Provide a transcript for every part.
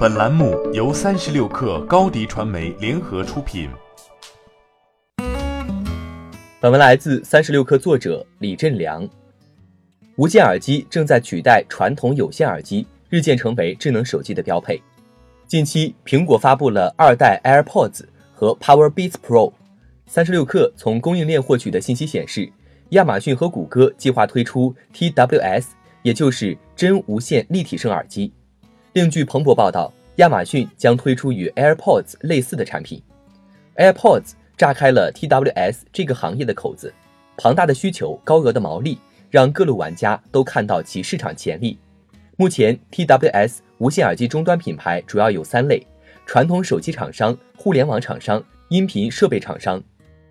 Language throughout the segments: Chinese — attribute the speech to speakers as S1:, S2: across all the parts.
S1: 本栏目由三十六氪高低传媒联合出品。
S2: 本文来自三十六氪作者李振良。无线耳机正在取代传统有线耳机，日渐成为智能手机的标配。近期，苹果发布了二代 AirPods 和 Powerbeats Pro。三十六氪从供应链获取的信息显示，亚马逊和谷歌计划推出 TWS，也就是真无线立体声耳机。另据彭博报道，亚马逊将推出与 AirPods 类似的产品。AirPods 炸开了 TWS 这个行业的口子，庞大的需求、高额的毛利，让各路玩家都看到其市场潜力。目前，TWS 无线耳机终端品牌主要有三类：传统手机厂商、互联网厂商、音频设备厂商。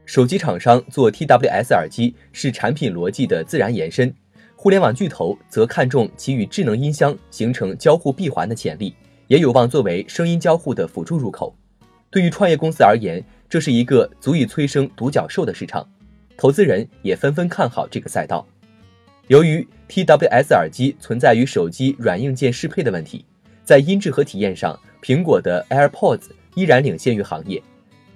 S2: 手机厂商做 TWS 耳机是产品逻辑的自然延伸，互联网巨头则看重其与智能音箱形成交互闭环的潜力，也有望作为声音交互的辅助入口。对于创业公司而言，这是一个足以催生独角兽的市场，投资人也纷纷看好这个赛道。由于 TWS 耳机存在与手机软硬件适配的问题，在音质和体验上，苹果的 AirPods 依然领先于行业。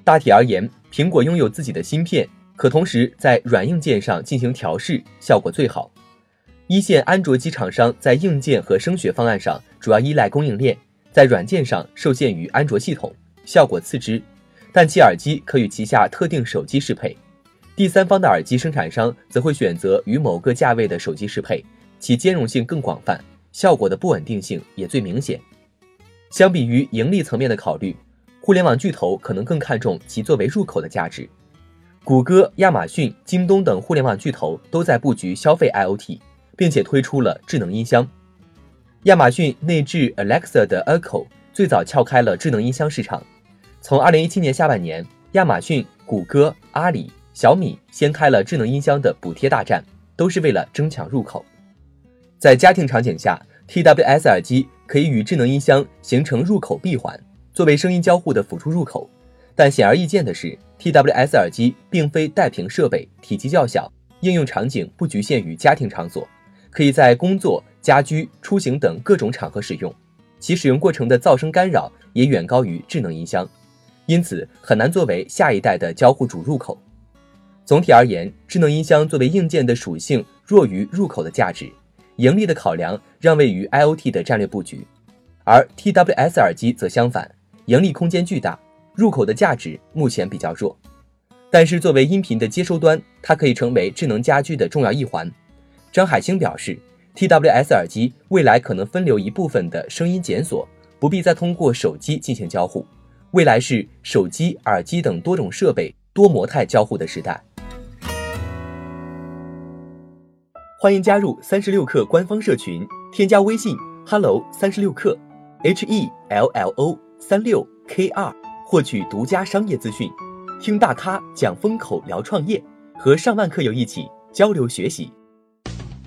S2: 大体而言，苹果拥有自己的芯片，可同时在软硬件上进行调试，效果最好。一线安卓机厂商在硬件和声学方案上主要依赖供应链，在软件上受限于安卓系统，效果次之。但其耳机可与旗下特定手机适配。第三方的耳机生产商则会选择与某个价位的手机适配，其兼容性更广泛，效果的不稳定性也最明显。相比于盈利层面的考虑，互联网巨头可能更看重其作为入口的价值。谷歌、亚马逊、京东等互联网巨头都在布局消费 IoT，并且推出了智能音箱。亚马逊内置 Alexa 的 Echo 最早撬开了智能音箱市场。从2017年下半年，亚马逊、谷歌、阿里。小米掀开了智能音箱的补贴大战，都是为了争抢入口。在家庭场景下，TWS 耳机可以与智能音箱形成入口闭环，作为声音交互的辅助入口。但显而易见的是，TWS 耳机并非带屏设备，体积较小，应用场景不局限于家庭场所，可以在工作、家居、出行等各种场合使用。其使用过程的噪声干扰也远高于智能音箱，因此很难作为下一代的交互主入口。总体而言，智能音箱作为硬件的属性弱于入口的价值，盈利的考量让位于 IOT 的战略布局，而 TWS 耳机则相反，盈利空间巨大，入口的价值目前比较弱。但是作为音频的接收端，它可以成为智能家居的重要一环。张海星表示，TWS 耳机未来可能分流一部分的声音检索，不必再通过手机进行交互，未来是手机、耳机等多种设备多模态交互的时代。欢迎加入三十六氪官方社群，添加微信 hello 三十六氪，h e l l o 三六 k 二，获取独家商业资讯，听大咖讲风口，聊创业，和上万客友一起交流学习。